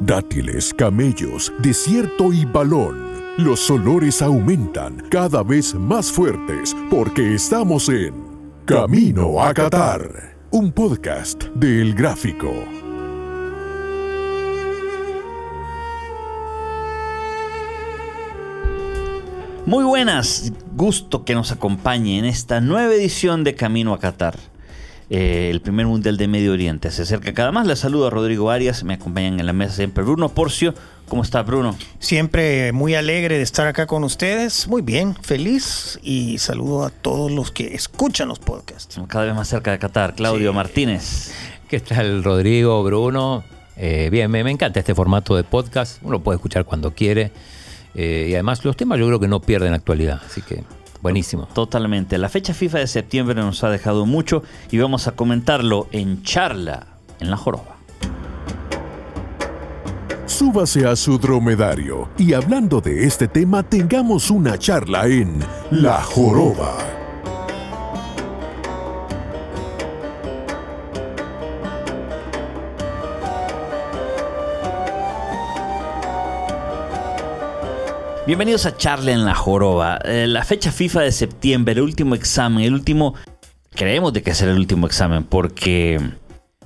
Dátiles, camellos, desierto y balón. Los olores aumentan cada vez más fuertes porque estamos en Camino a Qatar, un podcast del Gráfico. Muy buenas, gusto que nos acompañe en esta nueva edición de Camino a Qatar. Eh, el primer mundial de Medio Oriente se acerca cada más. Les saludo a Rodrigo Arias, me acompañan en la mesa siempre Bruno Porcio. ¿Cómo está Bruno? Siempre muy alegre de estar acá con ustedes. Muy bien, feliz y saludo a todos los que escuchan los podcasts. Cada vez más cerca de Qatar. Claudio Martínez. ¿Qué tal Rodrigo, Bruno? Eh, bien, me, me encanta este formato de podcast. Uno puede escuchar cuando quiere. Eh, y además los temas yo creo que no pierden actualidad, así que buenísimo. Totalmente. La fecha FIFA de septiembre nos ha dejado mucho y vamos a comentarlo en charla en la joroba. Súbase a su dromedario y hablando de este tema tengamos una charla en La Joroba. Bienvenidos a Charla en la Joroba. Eh, la fecha FIFA de septiembre, el último examen, el último... Creemos de que será el último examen porque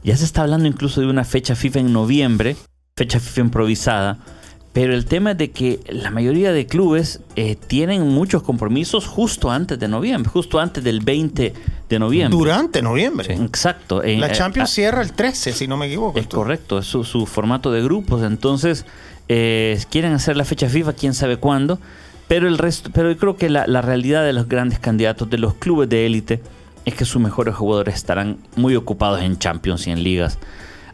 ya se está hablando incluso de una fecha FIFA en noviembre, fecha FIFA improvisada, pero el tema es de que la mayoría de clubes eh, tienen muchos compromisos justo antes de noviembre, justo antes del 20 de noviembre. Durante noviembre. Exacto. La Eh, Champions ah, cierra el 13, si no me equivoco. Es correcto, es su, su formato de grupos. Entonces, eh, quieren hacer la fecha FIFA, quién sabe cuándo. Pero el resto, pero yo creo que la, realidad de los grandes candidatos, de los clubes de élite, es que sus mejores jugadores estarán muy ocupados en Champions y en ligas.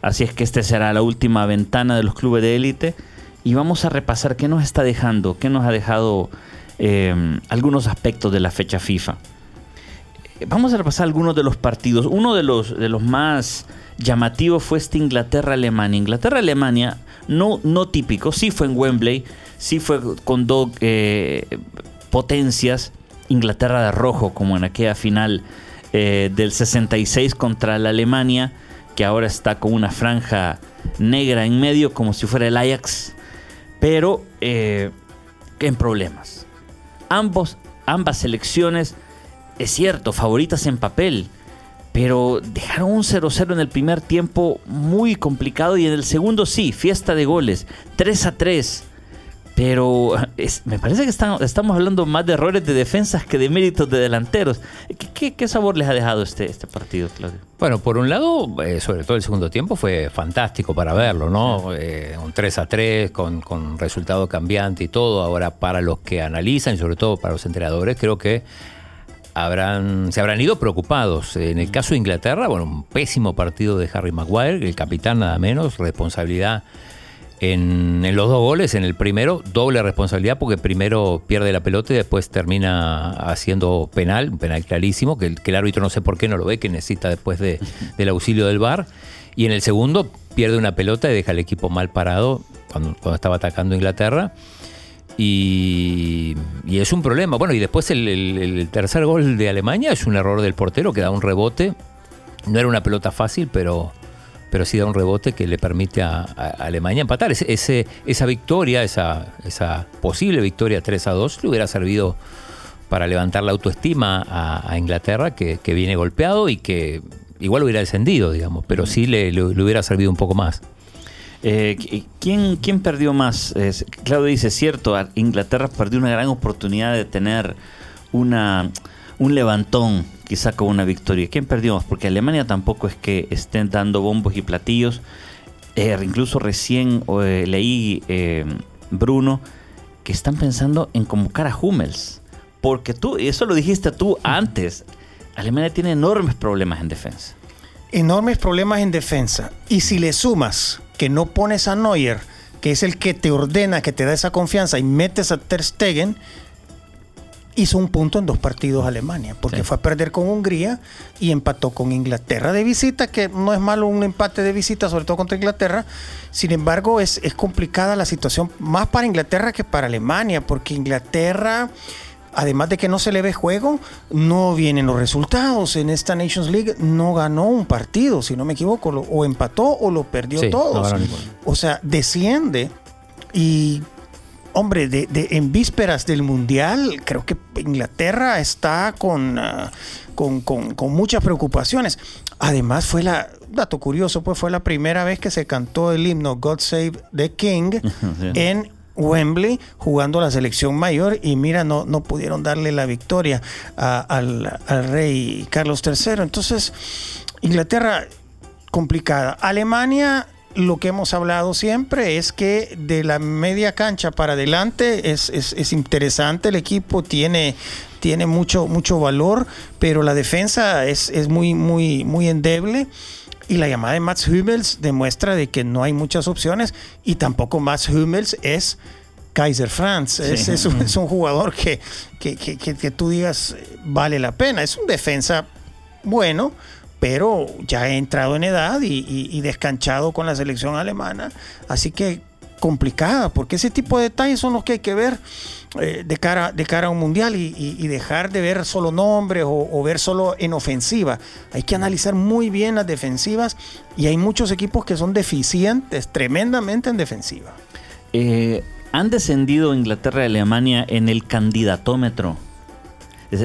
Así es que esta será la última ventana de los clubes de élite. Y vamos a repasar qué nos está dejando, qué nos ha dejado eh, algunos aspectos de la fecha FIFA. Vamos a repasar algunos de los partidos. Uno de los, de los más llamativos fue este Inglaterra-Alemania. Inglaterra-Alemania, no, no típico, sí fue en Wembley, sí fue con dos eh, potencias. Inglaterra de rojo, como en aquella final eh, del 66 contra la Alemania, que ahora está con una franja negra en medio, como si fuera el Ajax, pero eh, en problemas. Ambos, ambas selecciones es cierto, favoritas en papel, pero dejaron un 0-0 en el primer tiempo muy complicado y en el segundo sí, fiesta de goles, 3 a 3. Pero es- me parece que están- estamos hablando más de errores de defensas que de méritos de delanteros. ¿Qué, qué- qué sabor les ha dejado este, este partido, Claudio? Bueno, por un lado, eh, sobre todo el segundo tiempo, fue fantástico para verlo, ¿no? Eh, un 3 a 3 con, con resultado cambiante y todo. Ahora, para los que analizan y sobre todo para los entrenadores, creo que habrán, se habrán ido preocupados. En el caso de Inglaterra, bueno, un pésimo partido de Harry Maguire, el capitán nada menos, responsabilidad en, en los dos goles. En el primero, doble responsabilidad porque primero pierde la pelota y después termina haciendo penal, un penal clarísimo, que, el- que el árbitro no sé por qué no lo ve, que necesita después de- del auxilio del VAR. Y en el segundo, pierde una pelota y deja al equipo mal parado cuando, cuando estaba atacando Inglaterra. Y, y es un problema. Bueno, y después el, el- el tercer gol de Alemania es un error del portero que da un rebote. No era una pelota fácil, pero, pero sí da un rebote que le permite a, a Alemania empatar. Ese, ese- esa victoria, esa, esa posible victoria 3 a 2, le hubiera servido para levantar la autoestima a, a Inglaterra, que, que viene golpeado y que igual hubiera descendido, digamos, pero sí le, le- le hubiera servido un poco más. Eh, ¿qui- ¿quién, ¿Quién perdió más? Es- Claudio dice, cierto, Inglaterra perdió una gran oportunidad de tener una, un levantón, quizá con una victoria. ¿Quién perdió más? Porque Alemania tampoco es que estén dando bombos y platillos. Eh, incluso recién eh, leí, eh, Bruno, que están pensando en convocar a Hummels. Porque tú, y eso lo dijiste tú antes, Alemania tiene enormes problemas en defensa. Enormes problemas en defensa. Y si le sumas que no pones a Neuer, que es el que te ordena, que te da esa confianza, y metes a Ter Stegen, hizo un punto en dos partidos Alemania, porque Sí. fue a perder con Hungría y empató con Inglaterra de visita, que no es malo un empate de visita, sobre todo contra Inglaterra. Sin embargo, es, es complicada la situación más para Inglaterra que para Alemania, porque Inglaterra además de que no se le ve juego, no vienen los resultados. En esta Nations League no ganó un partido, si no me equivoco, lo- o empató o lo perdió Sí, todos. o sea, desciende y, hombre, de, de- en vísperas del Mundial, creo que Inglaterra está con, ah, con, con- con muchas preocupaciones. Además, fue la, dato curioso, pues fue la primera vez que se cantó el himno God Save the King Sí. en Wembley jugando la selección mayor y mira, no, no pudieron darle la victoria al rey Carlos III. Entonces, Inglaterra complicada. Alemania, lo que hemos hablado siempre es que de la media cancha para adelante es, es- es interesante el equipo, tiene, tiene mucho, mucho valor, pero la defensa es, es muy, muy, muy endeble. Y la llamada de Mats Hummels demuestra de que no hay muchas opciones y tampoco Mats Hummels es Kaiser Franz. Es, Sí. es un, es un jugador que, que, que- que- tú digas eh, vale la pena. Es un defensa bueno, pero ya ha entrado en edad y, y- y descanchado con la selección alemana. Así que complicada, porque ese tipo de detalles son los que hay que ver eh, de, cara, de cara a un mundial y, y- y dejar de ver solo nombres o, o ver solo en ofensiva. Hay que analizar muy bien las defensivas y hay muchos equipos que son deficientes tremendamente en defensiva. Eh, han descendido Inglaterra y Alemania en el candidatómetro.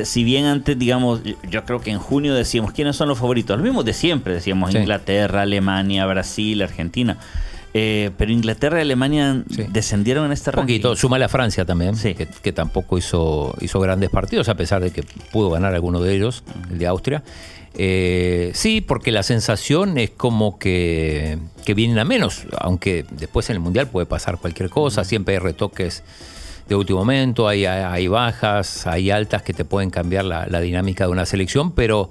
Si bien antes, digamos, yo- yo creo que en junio decíamos quiénes son los favoritos, los mismos de siempre, decíamos Sí. Inglaterra, Alemania, Brasil, Argentina. Eh, pero Inglaterra y Alemania Sí. descendieron en este Un ranking. poquito, suma la Francia también, Sí. que, que tampoco hizo, hizo grandes partidos, a pesar de que pudo ganar alguno de ellos, el de Austria. Eh, sí, porque la sensación es como que, que vienen a menos, aunque después en el Mundial puede pasar cualquier cosa, siempre hay retoques de último momento, hay, hay bajas, hay altas que te pueden cambiar la, la dinámica de una selección, pero,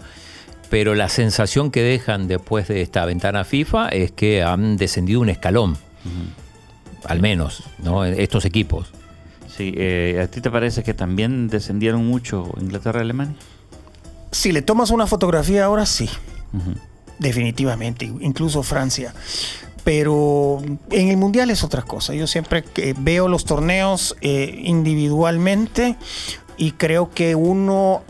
pero la sensación que dejan después de esta ventana FIFA es que han descendido un escalón, al menos, ¿no? estos equipos. Sí, eh, ¿a ti te parece que también descendieron mucho Inglaterra y Alemania? Si le tomas una fotografía ahora, sí. Definitivamente, incluso Francia. Pero en el Mundial es otra cosa. Yo siempre que veo los torneos eh, individualmente y creo que uno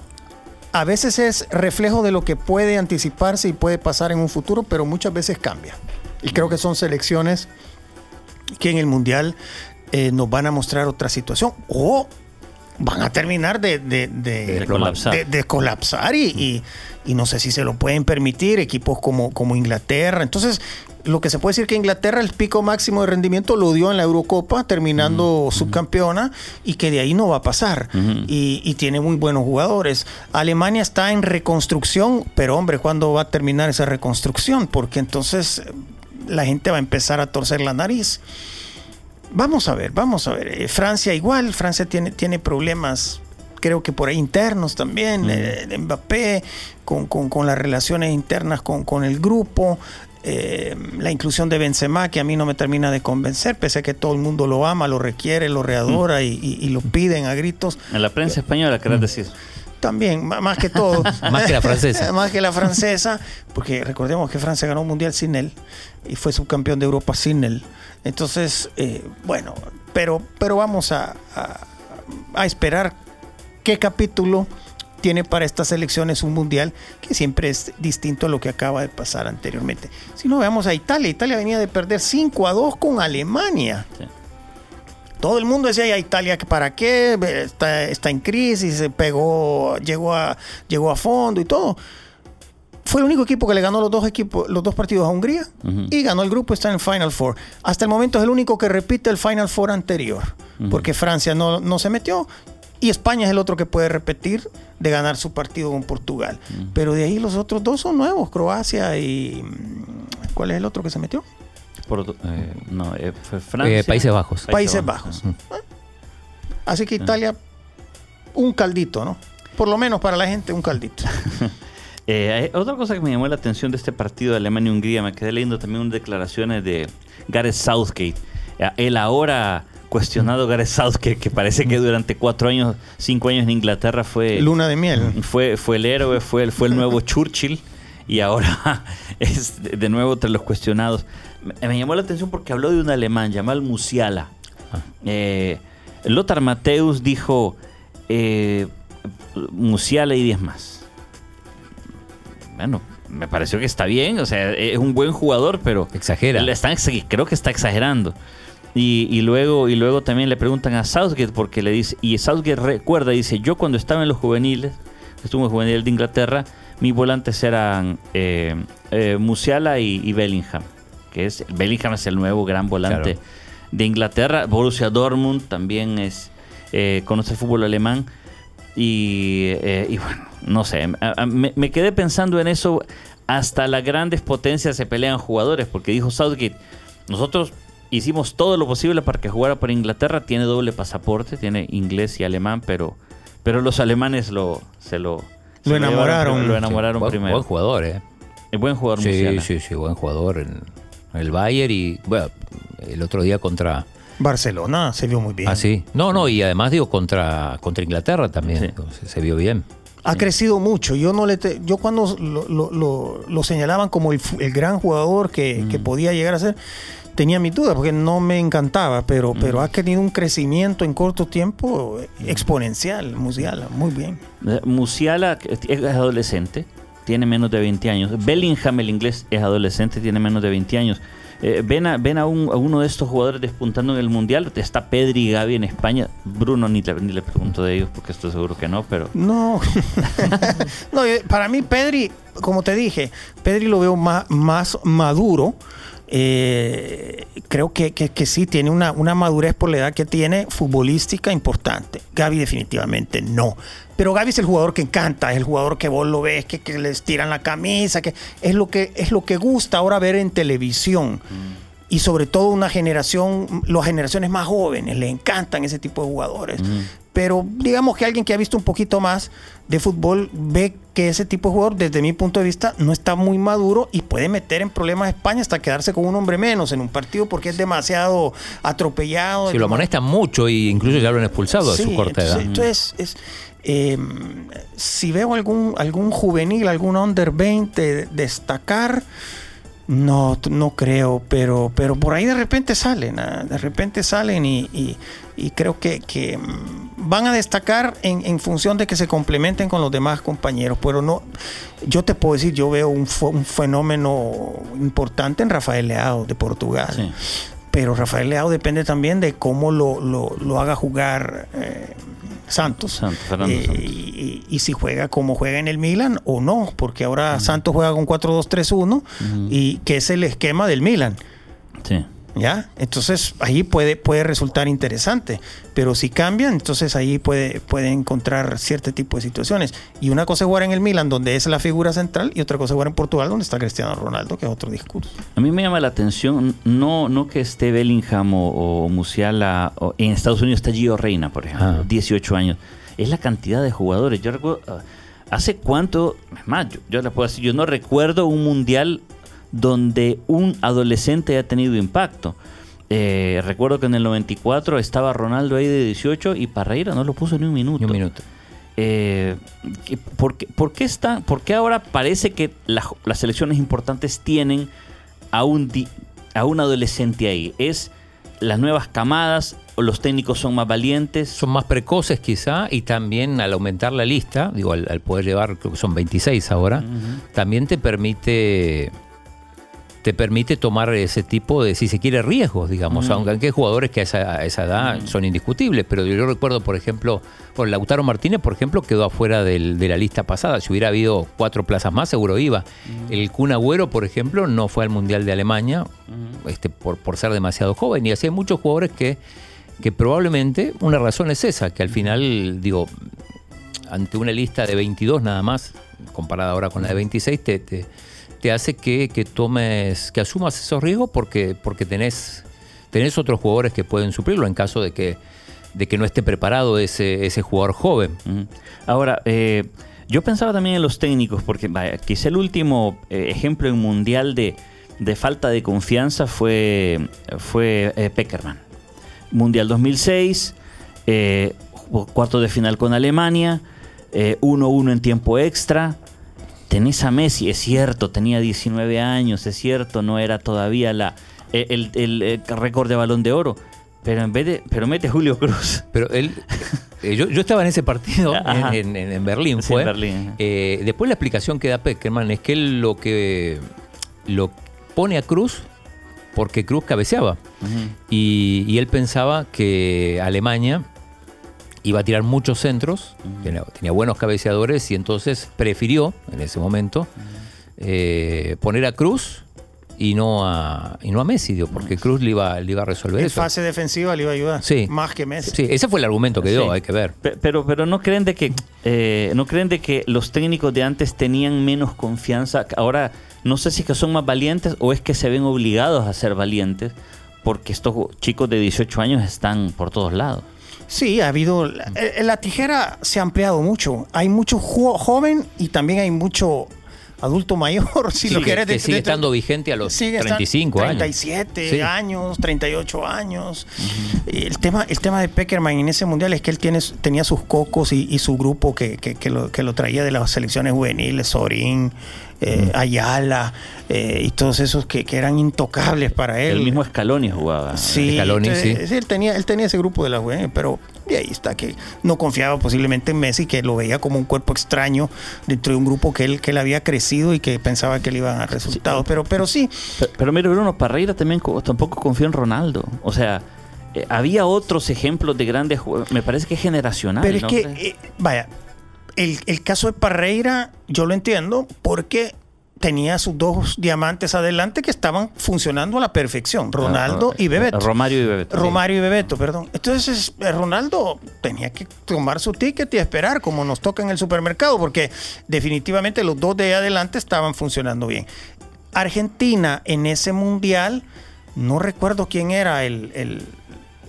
a veces es reflejo de lo que puede anticiparse y puede pasar en un futuro, pero muchas veces cambia. Y creo que son selecciones que en el Mundial eh, nos van a mostrar otra situación o van a terminar de, de- de- De colapsar. de- colapsar y, y- y no sé si se lo pueden permitir equipos como, como Inglaterra. Entonces, lo que se puede decir que Inglaterra el pico máximo de rendimiento lo dio en la Eurocopa, terminando subcampeona, y que de ahí no va a pasar. Y, y tiene muy buenos jugadores. Alemania está en reconstrucción, pero hombre, ¿cuándo va a terminar esa reconstrucción? Porque entonces la gente va a empezar a torcer la nariz. Vamos a ver, vamos a ver. Eh, Francia igual, Francia tiene, tiene problemas, creo que por ahí internos también, eh, Mbappé, con, con- con las relaciones internas con, con el grupo. eh, la inclusión de Benzema, que a mí no me termina de convencer, pese a que todo el mundo lo ama, lo requiere, lo readora y, y- y lo piden a gritos. En la prensa española, querés decir. También, más que todo. Más que la francesa. más que la francesa, porque recordemos que Francia ganó un mundial sin él y fue subcampeón de Europa sin él. Entonces, eh, bueno, pero, pero vamos a, a- a esperar qué capítulo tiene para estas elecciones un mundial que siempre es distinto a lo que acaba de pasar anteriormente. Si no, veamos a Italia. Italia venía de perder 5 a 2 con Alemania. Sí. Todo el mundo decía, ya Italia, ¿para qué? Está, está en crisis, se pegó, llegó a, llegó a fondo y todo. Fue el único equipo que le ganó los dos, equipos, los dos partidos a Hungría y ganó el grupo, está en el Final Four. Hasta el momento es el único que repite el Final Four anterior, porque Francia no, no se metió y España es el otro que puede repetir de ganar su partido con Portugal. Pero de ahí los otros dos son nuevos, Croacia y... ¿Cuál es el otro que se metió? Portu- eh, no, eh, fue Francia. Eh, Países Bajos. Países Bajos. Así que Italia, un caldito, ¿no? Por lo menos para la gente, un caldito. Eh, hay otra cosa que me llamó la atención de este partido de Alemania y Hungría, me quedé leyendo también unas declaraciones de Gareth Southgate. Eh, El ahora cuestionado Gareth Southgate, que parece que durante cuatro años, cinco años en Inglaterra fue, Luna de miel. fue, fue el héroe, fue el, fue el nuevo Churchill y ahora es de nuevo entre los cuestionados. Me, me llamó la atención porque habló de un alemán, Jamal Musiala. Eh, Lothar Mateus dijo, eh, Musiala y 10 más. Bueno, me pareció que está bien, o sea, es un buen jugador, pero Exagera. están creo que está exagerando. Y, y luego y luego también le preguntan a Southgate porque le dice y Southgate recuerda dice yo cuando estaba en los juveniles estuve en juvenil de Inglaterra mis volantes eran eh, eh, Musiala y, y Bellingham que es Bellingham es el nuevo gran volante Claro. de Inglaterra Borussia Dortmund también es eh, conoce el fútbol alemán y, eh, y bueno, no sé, me, me quedé pensando en eso. Hasta las grandes potencias se pelean jugadores, porque dijo Southgate, nosotros hicimos todo lo posible para que jugara por Inglaterra, tiene doble pasaporte, tiene inglés y alemán, pero, pero los alemanes lo, se lo, se Lo llevaron- enamoraron. lo enamoraron buen, primero. buen jugador, ¿eh? Es buen jugador Sí, Musiala. sí, sí, buen jugador en, en el Bayern y, bueno, el otro día contra... Barcelona se vio muy bien. Ah, sí. No, no, y además digo contra, contra Inglaterra también. Sí. Entonces, se vio bien. Ha crecido mucho. Yo no le te- yo cuando lo, lo- lo- lo señalaban como el, el gran jugador que, que podía llegar a ser, tenía mis dudas porque no me encantaba, pero, pero ha tenido un crecimiento en corto tiempo exponencial, Musiala, muy bien. Eh, Musiala es adolescente, tiene menos de 20 años. Bellingham, el inglés, es adolescente, tiene menos de 20 años. Eh, ven a, ven a, un- uno de estos jugadores despuntando en el Mundial. Está Pedri y Gaby en España. Bruno ni ni le pregunto de ellos porque estoy seguro que no, pero... No, no eh, para mí Pedri, como te dije, Pedri lo veo más, más maduro. Eh, creo que, que- que sí, tiene una, una madurez por la edad que tiene futbolística importante. Gaby definitivamente no. Pero Gaby es el jugador que encanta, es el jugador que vos lo ves, que, que les tiran la camisa, que es lo que, es lo que gusta ahora ver en televisión. Y sobre todo una generación, las generaciones más jóvenes, le encantan ese tipo de jugadores. Pero digamos que alguien que ha visto un poquito más de fútbol ve que ese tipo de jugador, desde mi punto de vista, no está muy maduro y puede meter en problemas a España hasta quedarse con un hombre menos en un partido porque es demasiado atropellado. Si lo amonestan mucho e incluso ya lo han expulsado a su corta edad. entonces, entonces, es, eh, si veo algún, algún juvenil, algún under 20 destacar, no, no creo, pero, pero por ahí de repente salen, ah, de repente salen y, y- y creo que, que, mm, van a destacar en, en función de que se complementen con los demás compañeros, pero no, yo te puedo decir, yo veo un, fenómeno importante en Rafael Leao de Portugal. Sí. Pero Rafael Leao depende también de cómo lo, lo- lo haga jugar eh, Santos. Santos, Fernando Eh, Santos. Y, y si juega como juega en el Milan o no, porque ahora Santos juega con 4-2-3-1 y que es el esquema del Milan. Sí. ¿Ya? Entonces ahí puede, puede resultar interesante. Pero si cambian, entonces ahí puede, puede encontrar cierto tipo de situaciones. Y una cosa es jugar en el Milan, donde es la figura central, y otra cosa es jugar en Portugal, donde está Cristiano Ronaldo, que es otro discurso. A mí me llama la atención, no, no que esté Bellingham o, o Musiala, o- en Estados Unidos está Gio Reina, por ejemplo, Ah. 18 años. Es la cantidad de jugadores. Yo recuerdo, ah, ¿hace cuánto? Es más, yo, yo puedo decir, yo no recuerdo un mundial donde un adolescente haya tenido impacto. Eh, recuerdo que en el 94 estaba Ronaldo ahí de 18 y Parreira no lo puso ni un minuto. Ni un minuto. Eh, ¿qué- ¿por, qué, por qué está, por qué ahora parece que la- las selecciones importantes tienen a un, di- a un adolescente ahí? ¿Es las nuevas camadas o los técnicos son más valientes? Son más precoces quizá y también al aumentar la lista, digo, al, al poder llevar, creo que son 26 ahora, también te permite te permite tomar ese tipo de, si se quiere, riesgos, digamos, aunque aunque hay jugadores que a esa, a esa edad son indiscutibles, pero yo recuerdo, por ejemplo, por Lautaro Martínez, por ejemplo, quedó afuera del- de la lista pasada. Si hubiera habido cuatro plazas más, seguro iba. El Kun Agüero, por ejemplo, no fue al Mundial de Alemania este, por, por ser demasiado joven. Y así hay muchos jugadores que, que probablemente una razón es esa, que al final, digo, ante una lista de 22 nada más, comparada ahora con la de 26, te, te, te hace que, que tomes, que asumas esos riesgos porque, porque tenés, tenés otros jugadores que pueden suplirlo en caso de que, de que no esté preparado ese, ese jugador joven. Ahora, eh, yo pensaba también en los técnicos, porque vaya, quizá el último eh, ejemplo en mundial de, de falta de confianza fue, fue eh, Peckerman. Mundial 2006, eh, cuarto de final con Alemania, eh, 1-1 en tiempo extra. Tenés a Messi, es cierto, tenía 19 años, es cierto, no era todavía la, el, el- el récord de balón de oro, pero en vez de, pero mete Julio Cruz. Pero él, Eh, yo, yo estaba en ese partido en, en- en Berlín, Sí, fue. en Berlín. Eh, después la explicación que da Peckerman es que él lo que lo pone a Cruz porque Cruz cabeceaba. Y él pensaba que Alemania iba a tirar muchos centros, tenía, tenía buenos cabeceadores y entonces prefirió en ese momento eh, poner a Cruz y no a, y no a Messi, digo, porque Cruz le iba, le iba a resolver En eso. fase defensiva le iba a ayudar. Sí. Más que Messi. Sí, ese fue el argumento que dio, Sí. hay que ver. Pe- Pero, pero no creen de que eh, no creen de que los técnicos de antes tenían menos confianza. Ahora no sé si es que son más valientes o es que se ven obligados a ser valientes porque estos chicos de 18 años están por todos lados. Sí, ha habido. La, eh, la tijera se ha ampliado mucho. Hay mucho jo- joven y también hay mucho adulto mayor, si Sí, lo quieres que de- sigue estando vigente a los sigue estando 35 años. 37 Sí. años, 38 años. el, tema, el tema de Peckerman en ese mundial es que él tiene, tenía sus cocos y, y su grupo que, que- que lo, que lo traía de las selecciones juveniles, Sorín, eh, Ayala eh, y todos esos que, que eran intocables para él. El mismo Scaloni jugaba. Sí, Scaloni, entonces, sí. él, tenía, él tenía ese grupo de la juvenil, pero de ahí está que no confiaba posiblemente en Messi, que lo veía como un cuerpo extraño dentro de un grupo que él, que él había crecido y que pensaba que le iban a dar resultados. Pero, pero sí, Pero, pero mire, Bruno, Parreira también co- tampoco confió en Ronaldo. O sea, eh, había otros ejemplos de grandes jugadores. Me parece que es generacional. pero es ¿no que, eh, vaya, el, el caso de Parreira yo lo entiendo porque tenía sus dos diamantes adelante que estaban funcionando a la perfección, Ronaldo y Bebeto. Romario y Bebeto. Romario y Bebeto, perdón. Entonces, eh, Ronaldo tenía que tomar su ticket y esperar, como nos toca en el supermercado, porque definitivamente los dos de ahí adelante estaban funcionando bien. Argentina en ese mundial, no recuerdo quién era el, el-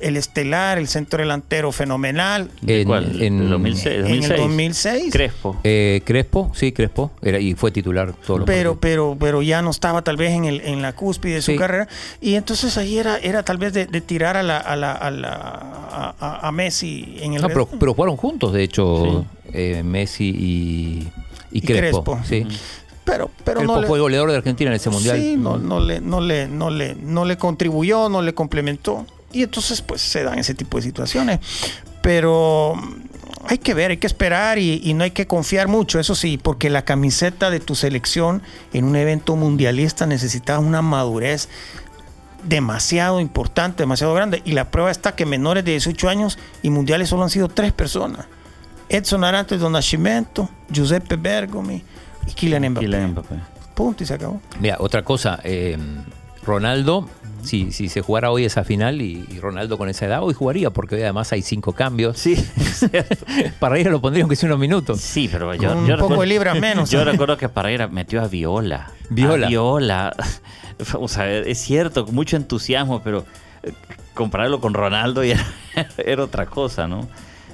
el estelar, el centro delantero fenomenal. ¿De En- cuál? en- ¿De 2006? En el 2006? 2006. Crespo. Eh, Crespo, sí, Crespo, era, y fue titular todo lo pero, pero, pero ya no estaba tal vez en, el, en la cúspide de su Sí. carrera. Y entonces ahí era, era tal vez de, de tirar a, la, a, la, a, la- a- a- Messi en el No, pero, pero jugaron juntos, de hecho, eh, Messi y, y Y Crespo. Crespo. sí. pero, pero Crespo no le, fue goleador de Argentina en ese mundial. Sí, no, no le, no, le, no, le, no le contribuyó, no le complementó. Y entonces pues se dan ese tipo de situaciones. Pero hay que ver, hay que esperar y, y no hay que confiar mucho, eso sí, porque la camiseta de tu selección en un evento mundialista necesita una madurez demasiado importante, demasiado grande. Y la prueba está que menores de 18 años y mundiales solo han sido tres personas. Edson Arantes do Nascimento, Giuseppe Bergomi y Kylian Mbappé. Kylian Mbappé. Punto y se acabó. Mira, otra cosa, eh, Ronaldo, si, si se jugara hoy esa final y, y Ronaldo con esa edad, hoy jugaría, porque hoy además hay cinco cambios. Sí, ir lo pondrían que sea unos minutos. Sí, pero yo, Con yo poco recuerdo- de libras menos. Yo recuerdo que Parreira metió a Viola. Viola. A Viola. O sea, es cierto, con mucho entusiasmo, pero eh, compararlo con Ronaldo ya era, era otra cosa, ¿no?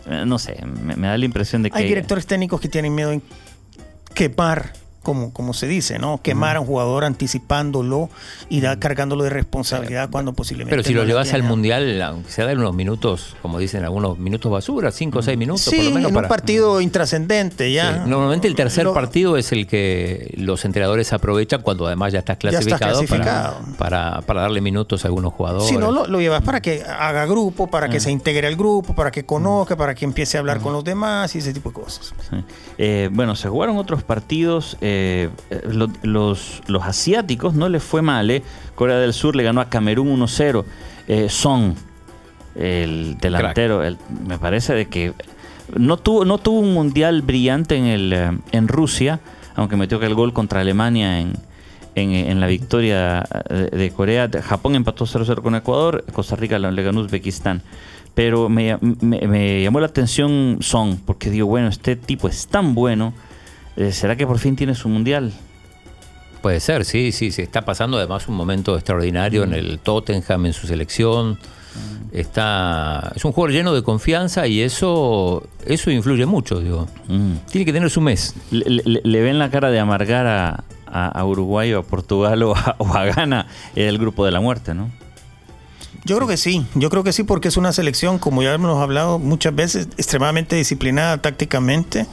Eh, No sé, me, me da la impresión de que. Hay directores técnicos que tienen miedo en quemar, como, como se dice, ¿no? Quemar a un jugador anticipándolo y da, cargándolo de responsabilidad cuando posiblemente. Pero si no lo llevas al mundial, aunque sea de unos minutos, como dicen algunos minutos basura, cinco o seis minutos Sí, por lo menos en para. un partido intrascendente ya. Sí, Normalmente el tercer Lo- partido es el que los entrenadores aprovechan cuando además ya estás Ya estás clasificado, clasificado. Para, para, para darle minutos a algunos jugadores. Si no, lo, lo llevas para que haga grupo, para Mm. que se integre al grupo, para que conozca, para que empiece a hablar con los demás y ese tipo de cosas. Sí. Eh, bueno, se jugaron otros partidos. eh, eh, lo- los, los asiáticos no les fue mal. eh. Corea del Sur le ganó a Camerún 1-0. Eh, Son, el delantero, el- me parece de que no tuvo, no tuvo un mundial brillante en, el, eh, en Rusia, aunque metió que el gol contra Alemania en, en, en la victoria de, de Corea. Japón empató 0-0 con Ecuador, Costa Rica le ganó Uzbekistán. Pero me, me- me llamó la atención Son, porque digo, bueno, este tipo es tan bueno, ¿será que por fin tiene su mundial? Puede ser, sí, sí, se está pasando además un momento extraordinario en el Tottenham, en su selección. Está, es un jugador lleno de confianza y eso, eso influye mucho, digo. Mm. Tiene que tener su mes. Le, le- le ven la cara de amargar a, a- a Uruguay o a Portugal o a, o a Ghana el grupo de la muerte, ¿no? Yo creo que sí, yo creo que sí, porque es una selección, como ya hemos hablado muchas veces, extremadamente disciplinada tácticamente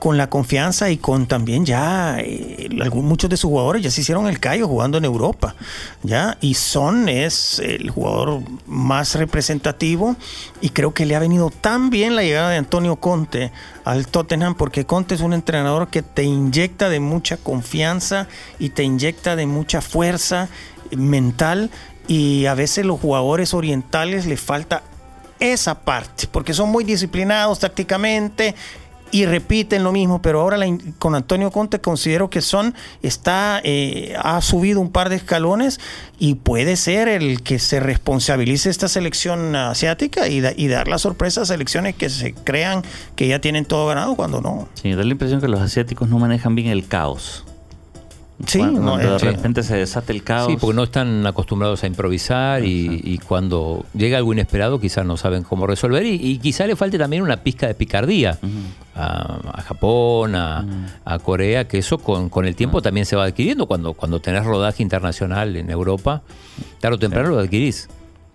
con la confianza y con también ya eh, algún- muchos de sus jugadores ya se hicieron el callo jugando en Europa, ya y Son es el jugador más representativo y creo que le ha venido tan bien la llegada de Antonio Conte al Tottenham porque Conte es un entrenador que te inyecta de mucha confianza y te inyecta de mucha fuerza mental y a veces los jugadores orientales les falta esa parte, porque son muy disciplinados tácticamente y repiten lo mismo, pero ahora la con Antonio Conte considero que Son está eh, ha subido un par de escalones y puede ser el que se responsabilice esta selección asiática y, y dar la sorpresa a selecciones que se crean que ya tienen todo ganado cuando no. Sí, da la impresión que los asiáticos no manejan bien el caos. Sí, cuando, no, cuando de eh, sí. repente se desata el caos. Sí, porque no están acostumbrados a improvisar y, y cuando llega algo inesperado quizás no saben cómo resolver y, y quizá le falte también una pizca de picardía a, a Japón, a, a Corea, que eso con, con el tiempo también se va adquiriendo. Cuando, cuando tenés rodaje internacional en Europa, tarde o temprano lo adquirís.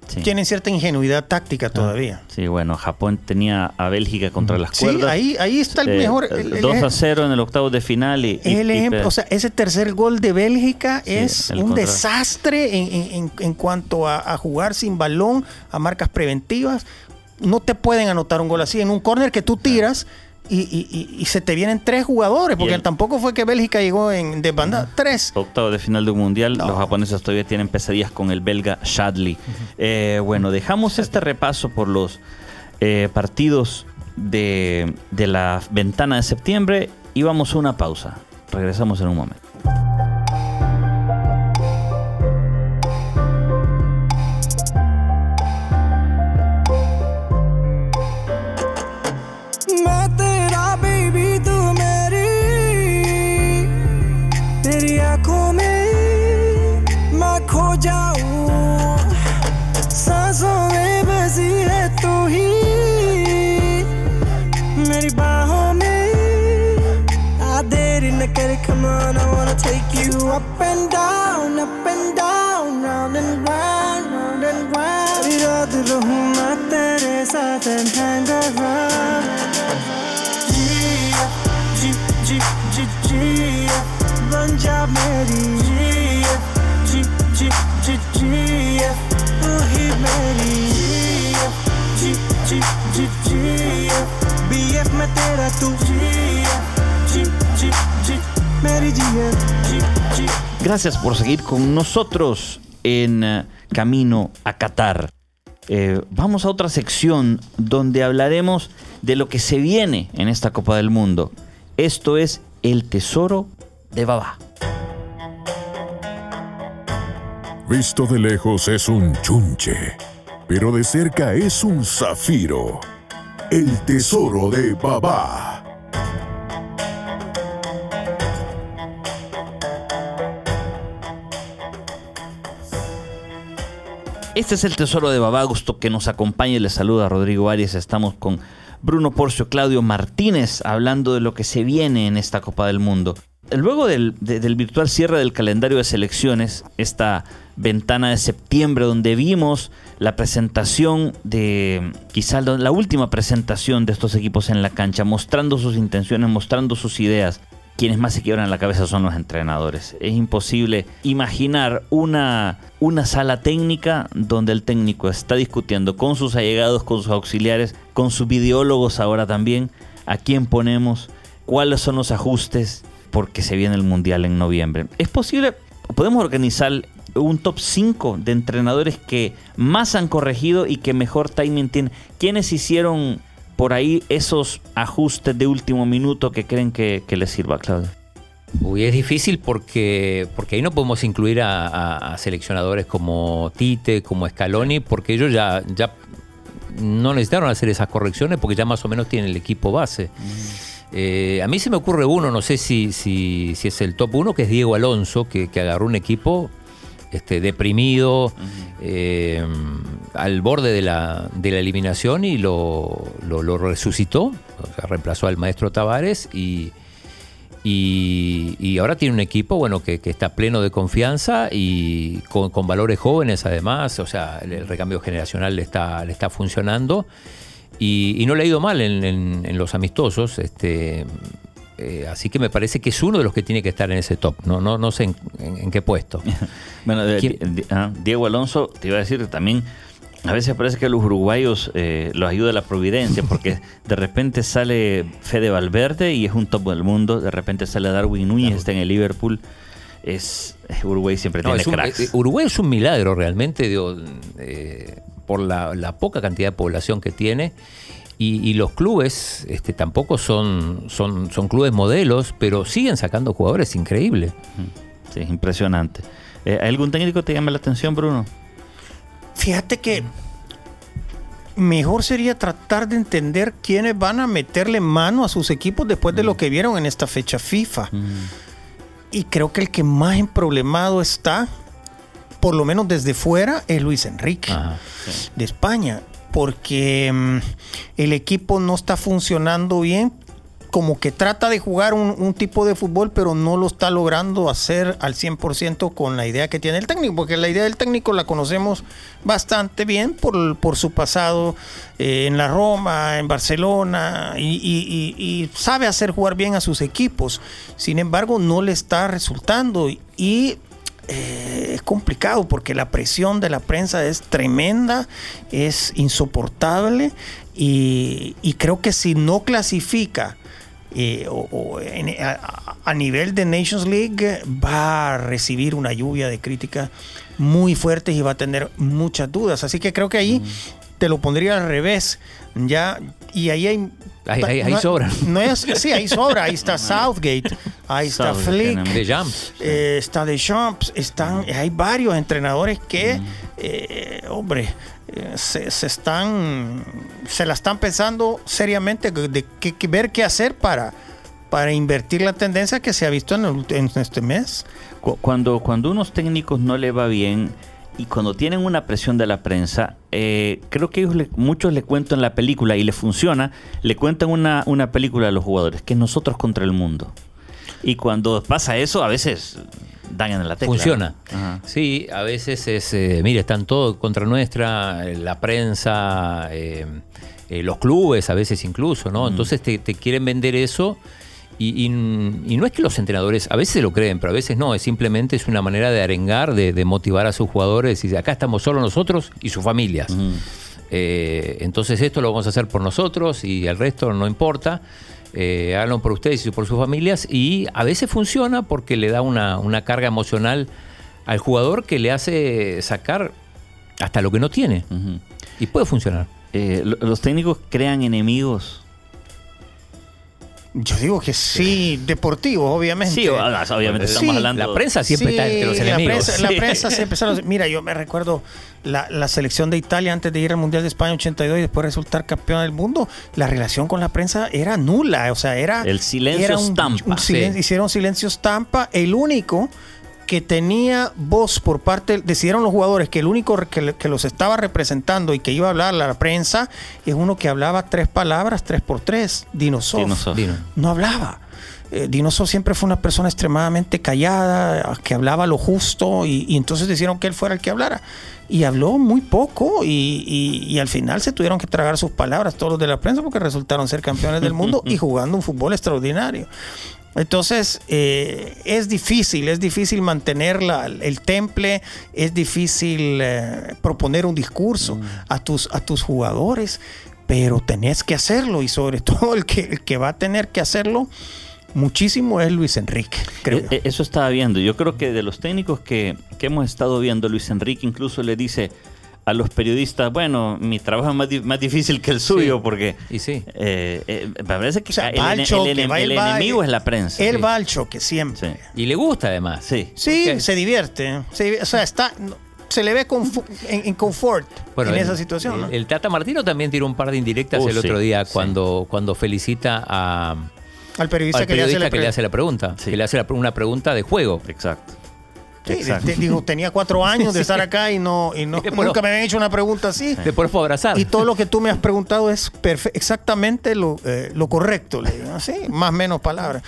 Sí. Tienen cierta ingenuidad táctica todavía. Sí, bueno, Japón tenía a Bélgica contra las Sí, cuerdas. ahí, ahí está el Eh, mejor. el- el 2 a ejem- 0 en el octavo de final. Y, Es el ejemplo, o sea, ese tercer gol de Bélgica Sí, es un contra- desastre en, en- en- cuanto a, a jugar sin balón, a marcas preventivas. No te pueden anotar un gol así en un córner que tú tiras y, y- se te vienen tres jugadores, porque el- tampoco fue que Bélgica llegó en desbandada. Tres. octavo de final de un mundial, No. los japoneses todavía tienen pesadillas con el belga Shadley. Eh, bueno, dejamos este repaso por los eh, partidos de, de la ventana de septiembre y vamos a una pausa. Regresamos en un momento. देरी न कर come on I wanna take you up and down up and down round and round round and round तेरी रात रहूं मैं तेरे साथ and hang around जी जी जी जी बन जा मेरी जी जी जी जी तू ही मेरी जी जी जी जी बीएफ में तेरा तू जी जी जी जी मेरी जी जी जी Gracias por seguir con nosotros en eh, Camino a Qatar. Eh, vamos a otra sección donde hablaremos de lo que se viene en esta Copa del Mundo. Esto es el tesoro de Baba. Visto de lejos es un chunche, pero de cerca es un zafiro. El tesoro de Baba. Este es el tesoro de Babá, gusto que nos acompañe. Les saluda Rodrigo Arias. Estamos con Bruno Porcio, Claudio Martínez, hablando de lo que se viene en esta Copa del Mundo. Luego del, de- del virtual cierre del calendario de selecciones, esta ventana de septiembre donde vimos la presentación de, quizá la última presentación de estos equipos en la cancha, mostrando sus intenciones, mostrando sus ideas, quienes más se quiebran la cabeza son los entrenadores. Es imposible imaginar una, una sala técnica donde el técnico está discutiendo con sus allegados, con sus auxiliares, con sus videólogos ahora también, a quién ponemos, cuáles son los ajustes, porque se viene el Mundial en noviembre. Es posible, podemos organizar un top 5 de entrenadores que más han corregido y que mejor timing tienen. ¿Quiénes hicieron por ahí esos ajustes de último minuto que creen que, que les sirva, Claudio? Uy, es difícil porque, porque ahí no podemos incluir a, a- a seleccionadores como Tite, como Scaloni, porque ellos ya, ya no necesitaron hacer esas correcciones porque ya más o menos tienen el equipo base. Eh, a mí se me ocurre uno, no sé si, si, si es el top uno, que es Diego Alonso, que, que agarró un equipo este, deprimido, eh, al borde de la, de la eliminación y lo, lo- lo resucitó, o sea, reemplazó al maestro Tavares y, y, y ahora tiene un equipo bueno que, que está pleno de confianza y con, con valores jóvenes además, o sea, el, el recambio generacional le está, le está funcionando y, y no le ha ido mal en, en- en los amistosos. Este, Eh, así que me parece que es uno de los que tiene que estar en ese top. No, no, no sé en, en- en qué puesto. Di- ah, Diego Alonso, te iba a decir también, a veces parece que a los uruguayos eh, los ayuda la providencia, porque de repente sale Fede Valverde y es un top del mundo, de repente sale Darwin Núñez, está en el Liverpool. Es, eh, Uruguay siempre No, tiene es un- cracks. eh, Uruguay es un milagro realmente digo, eh, por la, la poca cantidad de población que tiene. Y, y los clubes este, tampoco son, son, son clubes modelos, pero siguen sacando jugadores increíbles. Sí, impresionante. Eh, ¿Hay algún técnico que te llame la atención, Bruno? Fíjate que mejor sería tratar de entender quiénes van a meterle mano a sus equipos después de lo que vieron en esta fecha FIFA. Y creo que el que más emproblemado está, por lo menos desde fuera, es Luis Enrique Ajá. de España, porque mm, el equipo no está funcionando bien, como que trata de jugar un, tipo de fútbol, pero no lo está logrando hacer al 100% con la idea que tiene el técnico, porque la idea del técnico la conocemos bastante bien por, por su pasado eh, en la Roma, en Barcelona, y- y sabe hacer jugar bien a sus equipos. Sin embargo, no le está resultando y eh, es complicado porque la presión de la prensa es tremenda, es insoportable y, y creo que si no clasifica eh, o, o en- a, a nivel de Nations League va a recibir una lluvia de críticas muy fuertes y va a tener muchas dudas. Así que creo que ahí te lo pondría al revés. Ya, y ahí hay. Ahí- ahí- ahí no- sobran. No es, sí, ahí sobra. Ahí está Southgate, ahí está Southgate Flick. De Jumps. eh, está Deschamps, están, hay varios entrenadores que, eh, hombre, eh, se, se están, se la están pensando seriamente de, de ver qué hacer para, para invertir la tendencia que se ha visto en, el en este mes. Cu- Cuando, cuando unos técnicos no le va bien y cuando tienen una presión de la prensa, eh, creo que ellos le- muchos le cuentan la película y le funciona, le cuentan una, una película a los jugadores, que es nosotros contra el mundo. Y cuando pasa eso, a veces dan en la tecla. Funciona. Ajá. Sí, a veces es, eh, mire, están todos contra nuestra, eh, la prensa, eh, eh, los clubes, a veces incluso, ¿no? Entonces te, te quieren vender eso y, y- y no es que los entrenadores, a veces lo creen, pero a veces no, es simplemente es una manera de arengar, de, de motivar a sus jugadores y de acá estamos solo nosotros y sus familias. Eh, entonces esto lo vamos a hacer por nosotros y el resto no importa. Eh, háganlo por ustedes y por sus familias. Y a veces funciona porque le da una, una carga emocional al jugador que le hace sacar hasta lo que no tiene. Y puede funcionar. Eh, lo- los técnicos crean enemigos. Yo digo que sí, deportivos, obviamente. Sí, ah, obviamente Sí, estamos hablando. La prensa siempre está entre los enemigos. La prensa, la Sí. prensa siempre está los- Mira, yo me recuerdo la, la selección de Italia antes de ir al Mundial de España 82 y después resultar campeón del mundo. La relación con la prensa era nula. O sea, era. El silencio era un- estampa. un silen- Sí. Hicieron silencio estampa. El único que tenía voz por parte, decidieron los jugadores que el único que, le- que los estaba representando y que iba a hablar la prensa es uno que hablaba tres palabras, tres por tres, Dinosov Dinosov. Dino. no hablaba. Eh, Dinoso siempre fue una persona extremadamente callada, que hablaba lo justo y, y entonces decidieron que él fuera el que hablara. Y habló muy poco y, y- y al final se tuvieron que tragar sus palabras todos los de la prensa porque resultaron ser campeones del mundo y jugando un fútbol extraordinario. Entonces eh, es difícil, es difícil mantener la- el temple, es difícil eh, proponer un discurso a, tus, a tus jugadores, pero tenés que hacerlo y sobre todo el que, el que va a tener que hacerlo muchísimo es Luis Enrique, creo. Eh, eh, Eso estaba viendo. Yo creo que de los técnicos que, que hemos estado viendo, Luis Enrique incluso le dice a los periodistas, bueno, mi trabajo es más, di- más difícil que el suyo Sí. porque Y sí. eh, eh, me parece que O sea, el, va choque, va- va- enemigo es la prensa. Él Sí. va al choque siempre. Sí. Y le gusta además. Sí. Sí, se divierte. se- o sea, está, se le ve en, en confort en esa situación. ¿no? El, Tata Martino también tiró un par de indirectas Uh, el otro día sí. cuando, cuando felicita a, Al periodista, al que, le hace la que le pre- hace la pregunta. Sí. Que le hace la- una pregunta de juego. Exacto. Sí, Exacto. te- digo, tenía cuatro años de estar acá y no, y no Y después nunca me habían hecho una pregunta así. Después fue abrazar. Y todo lo que tú me has preguntado es exactamente lo, eh, lo correcto, le digo, así, más o menos palabras.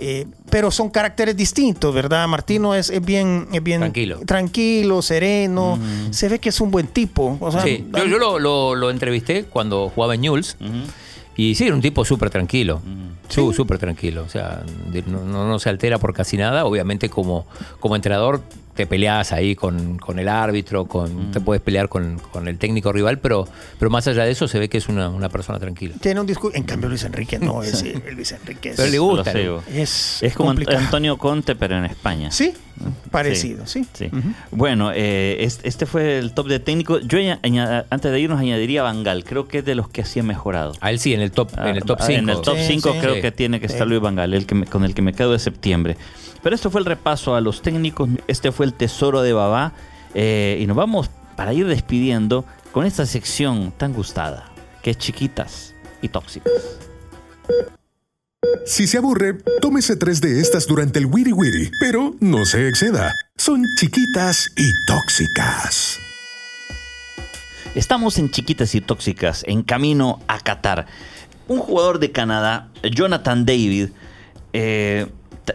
Eh, pero son caracteres distintos, ¿verdad? Martino es, es bien, es bien Tranquilo. tranquilo, sereno, se ve que es un buen tipo. O sea, Sí, yo, yo lo, lo- lo entrevisté cuando jugaba en Newell's. Y sí, era un tipo súper tranquilo. Mm. Su- Súper tranquilo. O sea, no, no- no se altera por casi nada. Obviamente, como, como entrenador, te peleas ahí con, con el árbitro, con, Mm. te puedes pelear con, con el técnico rival, pero, pero más allá de eso, se ve que es una, una persona tranquila. Tiene un discurso. En cambio, Luis Enrique no es. eh, Luis Enrique es, Pero le gusta. Es, Es como complicado. Antonio Conte, pero en España. Sí, parecido, sí. Sí. Bueno, eh, es- este fue el top de técnico. Yo antes de irnos añadiría a Bangal. Creo que es de los que así ha mejorado. A él sí, en el top, en el top Ah, 5. En el top Sí, 5 sí. creo Sí. que tiene que estar Sí. Luis Bangal, el que me- con el que me quedo de septiembre. Pero esto fue el repaso a los técnicos. Este fue el tesoro de Babá. eh, y nos vamos para ir despidiendo con esta sección tan gustada, que es chiquitas y tóxicas. Si se aburre, tómese tres de estas durante el Wiri Wiri, pero no se exceda. Son chiquitas y tóxicas. Estamos en Chiquitas y Tóxicas, en camino a Qatar. Un jugador de Canadá, Jonathan David, eh,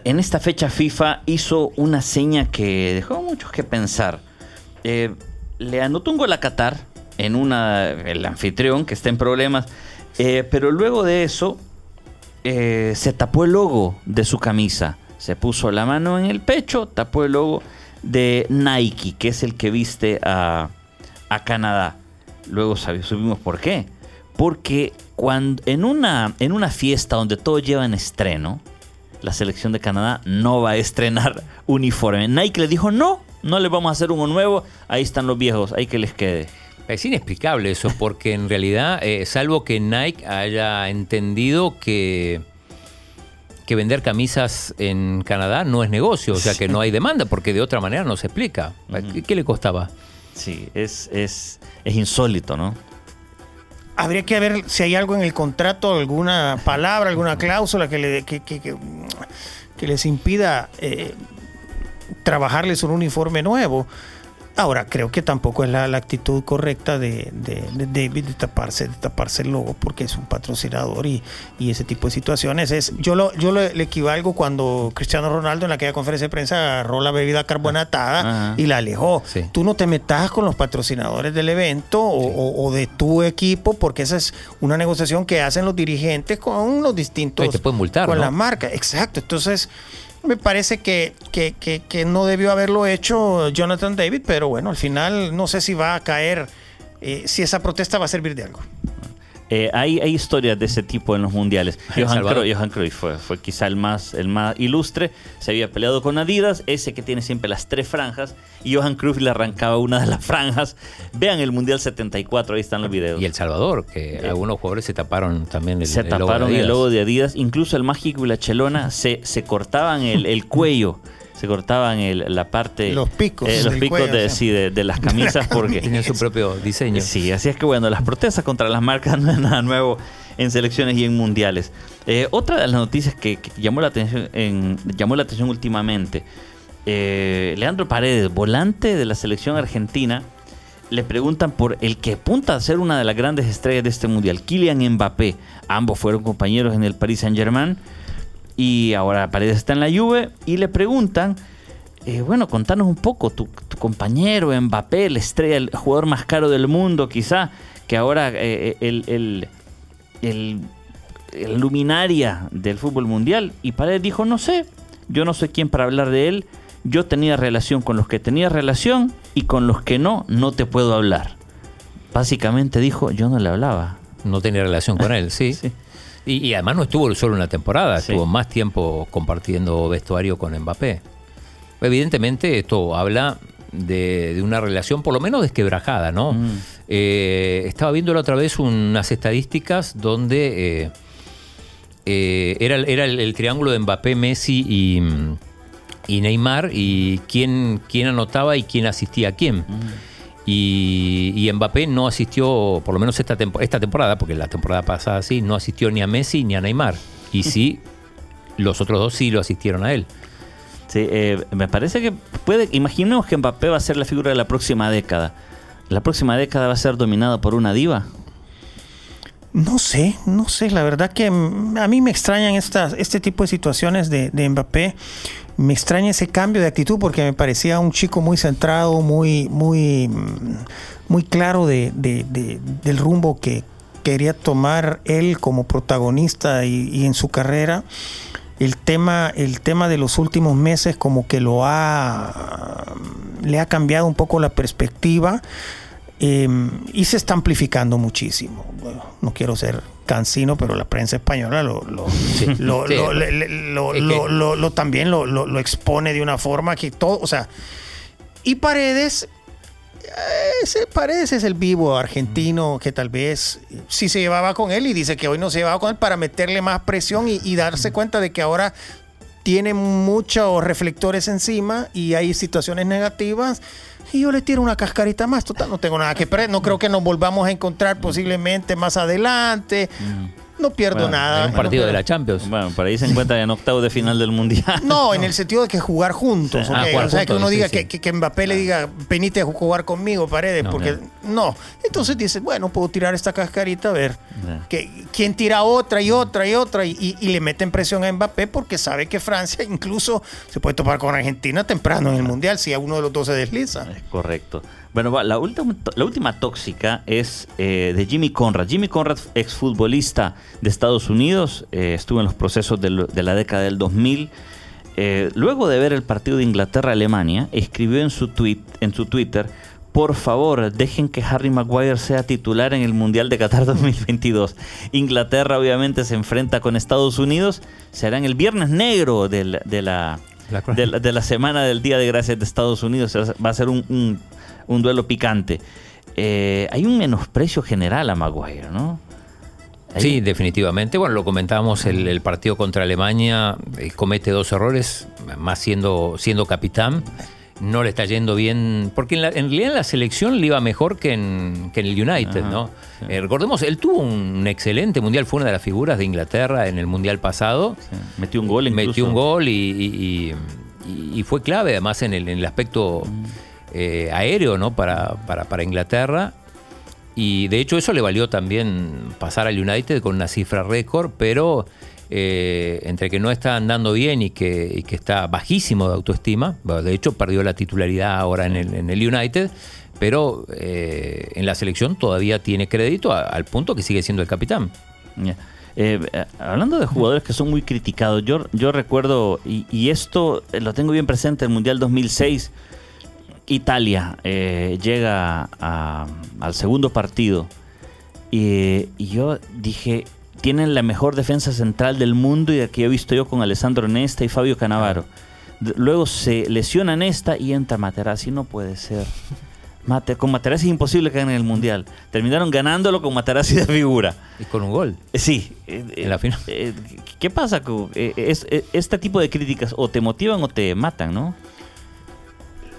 en esta fecha FIFA hizo una seña que dejó muchos que pensar. Eh, le anotó un gol a Qatar en una, el anfitrión que está en problemas, eh, pero luego de eso eh, se tapó el logo de su camisa. Se puso la mano en el pecho, tapó el logo de Nike, que es el que viste a, a Canadá. Luego supimos por qué. Porque cuando, en, una, en una fiesta donde todos llevan estreno, la selección de Canadá no va a estrenar uniforme. Nike le dijo, no, no le vamos a hacer uno nuevo. Ahí están los viejos, ahí que les quede. Es inexplicable eso, porque en realidad, eh, salvo que Nike haya entendido que, que vender camisas en Canadá no es negocio, o sea que no hay demanda, porque de otra manera no se explica. ¿Qué, qué le costaba? Sí, es, es, es insólito, ¿no? Habría que ver si hay algo en el contrato, alguna palabra, alguna cláusula que, le, que, que- que- les impida eh, trabajarles un uniforme nuevo. Ahora, creo que tampoco es la, la actitud correcta de, de- de David de taparse, de taparse el logo porque es un patrocinador y, y ese tipo de situaciones. Es, yo lo, yo le, le equivalgo cuando Cristiano Ronaldo en aquella conferencia de prensa agarró la bebida carbonatada Ajá. y la alejó. Sí. Tú no te metas con los patrocinadores del evento o, o- o de tu equipo porque esa es una negociación que hacen los dirigentes con los distintos... Y te pueden multar, Con ¿no? la marca, exacto. Entonces, me parece que, que- que- que no debió haberlo hecho Jonathan David, pero bueno, al final no sé si va a caer, eh, si esa protesta va a servir de algo. Eh, hay, hay historias de ese tipo en los mundiales. Johan. Cruyff, Johan Cruyff fue, fue quizá el más, el más ilustre. Se había peleado con Adidas, ese que tiene siempre las tres franjas. Y Johan Cruyff le arrancaba una de las franjas. Vean el Mundial 74, ahí están los videos. Y El Salvador, que algunos jugadores se taparon también el, se el logo de taparon el Adidas. logo de Adidas. Incluso el Mágico y la Chelona se, se cortaban el, el cuello. Se cortaban el- la parte. Los picos eh, los picos cuello, de, o sea. sí, de, de las camisas. porque Tenían su propio diseño. Sí, así es que bueno, las protestas contra las marcas no es nada nuevo en selecciones y en mundiales. Eh, otra de las noticias que, que llamó la atención en- llamó la atención últimamente, eh, Leandro Paredes, volante de la selección argentina, le preguntan por el que apunta a ser una de las grandes estrellas de este mundial, Kylian Mbappé. Ambos fueron compañeros en el Paris Saint Germain y ahora Paredes está en la Juve y le preguntan, eh, bueno, contanos un poco, tu, tu compañero Mbappé, la estrella, el jugador más caro del mundo quizá, que ahora eh, el, el, el- el luminaria del fútbol mundial, y Paredes dijo, no sé, yo no soy quien para hablar de él, yo tenía relación con los que tenía relación y con los que no, no te puedo hablar. Básicamente dijo, yo no le hablaba. No tenía relación con él, sí. Sí. Y, y además no estuvo solo una temporada, Sí. estuvo más tiempo compartiendo vestuario con Mbappé. Evidentemente esto habla de, de una relación por lo menos desquebrajada, ¿no? Mm. Eh, estaba viendo la otra vez unas estadísticas donde eh, eh, era, el- era el, el triángulo de Mbappé, Messi y, mm, y Neymar y quién, quién anotaba y quién asistía a quién. Y, y Mbappé no asistió, por lo menos esta, tempo- esta temporada, porque la temporada pasada sí, no asistió ni a Messi ni a Neymar. Y sí, los otros dos sí lo asistieron a él. Sí, eh, me parece que puede. Imaginemos que Mbappé va a ser la figura de la próxima década. La próxima década va a ser dominada por una diva. No sé, no sé, la verdad que mm, a mí me extrañan estas, este tipo de situaciones de, de Mbappé. Me extraña ese cambio de actitud porque me parecía un chico muy centrado, muy, muy, mm, muy claro de, de- de- del rumbo que, quería tomar él como protagonista y, y en su carrera. El tema, el tema de los últimos meses como que lo ha le ha cambiado un poco la perspectiva eh, y se está amplificando muchísimo. Bueno, no quiero ser cansino, pero la prensa española lo, también lo, expone de una forma que todo, o sea, y Paredes, ese Paredes es el vivo argentino que tal vez sí se llevaba con él y dice que hoy no se llevaba con él para meterle más presión y, y darse cuenta de que ahora tiene muchos reflectores encima y hay situaciones negativas. Y yo le tiro una cascarita más. Total, no tengo nada que perder. No creo que nos volvamos a encontrar posiblemente más adelante. No pierdo Bueno, nada. en un No partido de la Champions. Bueno, por ahí se encuentran en octavo de final del Mundial. No, en el sentido de que jugar juntos. Ah, jugar o sea, que uno sí, diga sí. Que, que, Mbappé le diga, venite a jugar conmigo, Paredes, No, porque no. Entonces dice, bueno, puedo tirar esta cascarita, a ver. Que, ¿Quién tira otra y otra y otra? Y, y- y le meten presión a Mbappé porque sabe que Francia incluso se puede topar con Argentina temprano en el Mundial si a uno de los dos se desliza. Es correcto. Bueno, va, la última, la última tóxica es eh, de Jimmy Conrad. Jimmy Conrad, exfutbolista de Estados Unidos, eh, estuvo en los procesos de la década del 2000. Eh, luego de ver el partido de Inglaterra-Alemania, escribió en su, tweet, en su Twitter, por favor, dejen que Harry Maguire sea titular en el Mundial de Qatar 2022. Inglaterra obviamente se enfrenta con Estados Unidos. Será en el Viernes Negro de la La cro- de la, de la semana del Día de Gracias de Estados Unidos. Va a ser un, un- un duelo picante. Eh, hay un menosprecio general a Maguire, ¿no? Hay- Sí, definitivamente. Bueno, lo comentábamos el, el partido contra Alemania, eh, comete dos errores, más siendo, siendo capitán. No le está yendo bien, porque en, la- en realidad en la selección le iba mejor que en, que en el United, Ajá, ¿no? sí. Eh, recordemos, él tuvo un excelente mundial, fue una de las figuras de Inglaterra en el mundial pasado. Sí, Metió un gol incluso. Metió un gol y, y- y- y fue clave además en el, en el aspecto eh, aéreo ¿no? para, para, para Inglaterra. Y de hecho eso le valió también pasar al United con una cifra récord, pero eh, entre que no está andando bien y que, que está bajísimo de autoestima, de hecho perdió la titularidad ahora en el, en el United, pero eh, en la selección todavía tiene crédito al punto que sigue siendo el capitán. Hablando de jugadores que son muy criticados, yo, yo recuerdo, y, y esto lo tengo bien presente, el Mundial 2006, Italia eh, llega a- al segundo partido y, y yo dije, tienen la mejor defensa central del mundo y que he visto yo con Alessandro Nesta y Fabio Canavaro. Luego se lesiona Nesta y entra Materazzi, no puede ser. Mate, con Materazzi es imposible que ganen el Mundial. Terminaron ganándolo con Materazzi de figura. Y con un gol. Eh, Sí. eh, En la final. eh, ¿Qué pasa? con es- este tipo de críticas o te motivan o te matan, ¿no?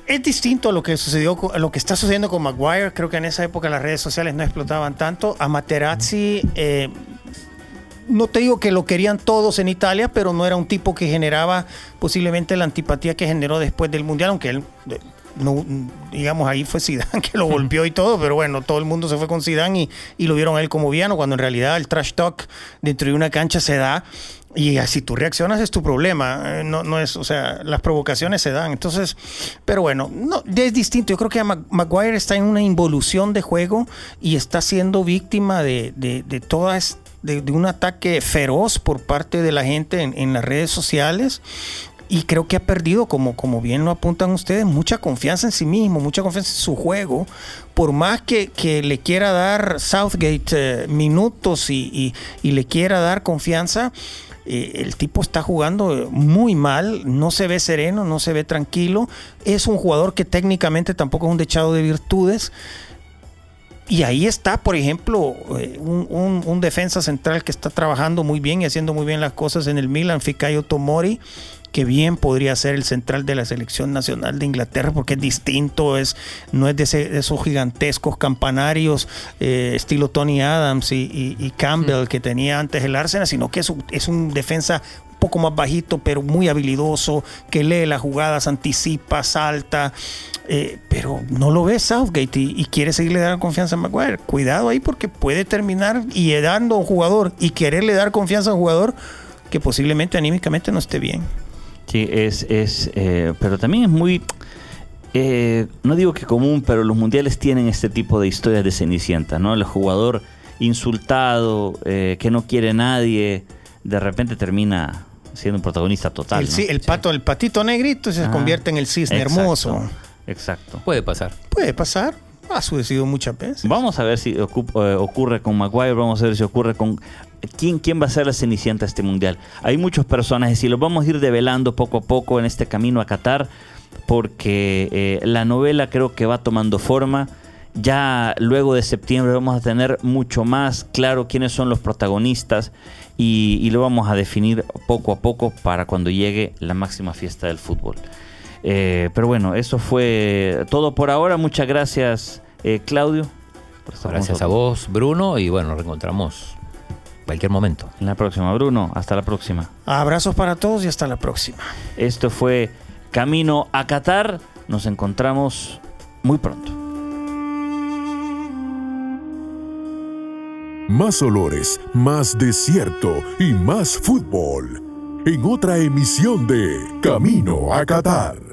Es distinto a lo que sucedió, a lo que está sucediendo con Maguire. Creo que en esa época las redes sociales no explotaban tanto. A Materazzi, eh, no te digo que lo querían todos en Italia, pero no era un tipo que generaba posiblemente la antipatía que generó después del Mundial, aunque él, eh, no, digamos, ahí fue Zidane que lo golpeó y todo, pero bueno, todo el mundo se fue con Zidane y, y lo vieron a él como villano, cuando en realidad el trash talk dentro de una cancha se da y así tú reaccionas es tu problema, eh, no, no es, o sea, las provocaciones se dan. Entonces, pero bueno, no, es distinto. Yo creo que Mag- Maguire está en una involución de juego y está siendo víctima de, de, de todas, de, un ataque feroz por parte de la gente en, en las redes sociales. Y creo que ha perdido, como, como bien lo apuntan ustedes, mucha confianza en sí mismo, mucha confianza en su juego. Por más que, que le quiera dar Southgate eh, minutos y- y le quiera dar confianza, eh, el tipo está jugando muy mal, no se ve sereno, no se ve tranquilo. Es un jugador que técnicamente tampoco es un dechado de virtudes. Y ahí está, por ejemplo, eh, un, un- un defensa central que está trabajando muy bien y haciendo muy bien las cosas en el Milan, Fikayo Tomori, que bien podría ser el central de la selección nacional de Inglaterra, porque es distinto, es, no es de, ese- de esos gigantescos campanarios eh, estilo Tony Adams y, y- y Campbell que tenía antes el Arsenal, sino que es un, es un defensa un poco más bajito, pero muy habilidoso, que lee las jugadas, anticipa, salta. eh, pero no lo ve Southgate y, y quiere seguirle dando confianza a Maguire. Cuidado ahí porque puede terminar y dando a un jugador y quererle dar confianza a un jugador que posiblemente anímicamente no esté bien. Sí, es, es eh, pero también es muy, eh, no digo que común, pero los mundiales tienen este tipo de historias de cenicienta, ¿no? El jugador insultado, eh, que no quiere nadie, de repente termina siendo un protagonista total. el, ¿no? ci- el pato, el patito negrito se convierte en el cisne Exacto, hermoso. Exacto. Puede pasar. Puede pasar. Ha sucedido muchas veces. Vamos a ver si eh, ocurre con Maguire, vamos a ver si ocurre con... ¿Quién, ¿Quién va a ser la cenicienta de este mundial? Hay muchos personajes y los vamos a ir develando poco a poco en este camino a Qatar, porque eh, la novela creo que va tomando forma. Ya luego de septiembre vamos a tener mucho más claro quiénes son los protagonistas y lo vamos a definir poco a poco para cuando llegue la máxima fiesta del fútbol. Eh, pero bueno, eso fue todo por ahora. Muchas gracias, eh, Claudio. Gracias a vos, Bruno, y bueno, nos reencontramos cualquier momento. En la próxima, Bruno. Hasta la próxima. Abrazos para todos y hasta la próxima. Esto fue Camino a Qatar. Nos encontramos muy pronto. Más olores, más desierto y más fútbol. En otra emisión de Camino a Qatar.